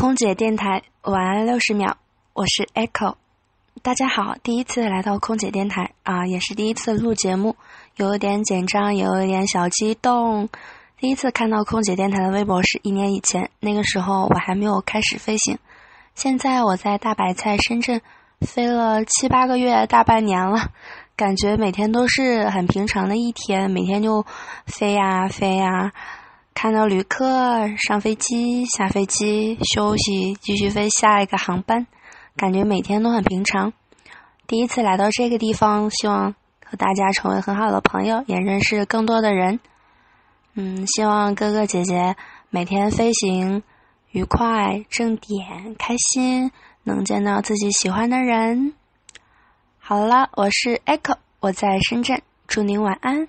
空姐电台晚安六十秒，我是 Echo，大家好，第一次来到空姐电台啊，也是第一次录节目，有一点紧张，有一点小激动。第一次看到空姐电台的微博是一年以前，那个时候我还没有开始飞行。现在我在大白菜深圳飞了七八个月，大半年了，感觉每天都是很平常的一天，每天就飞呀飞呀。看到旅客上飞机、下飞机、休息、继续飞下一个航班，感觉每天都很平常。第一次来到这个地方，希望和大家成为很好的朋友，也认识更多的人。嗯，希望哥哥姐姐每天飞行愉快、正点、开心，能见到自己喜欢的人。好了，我是 Echo，我在深圳，祝您晚安。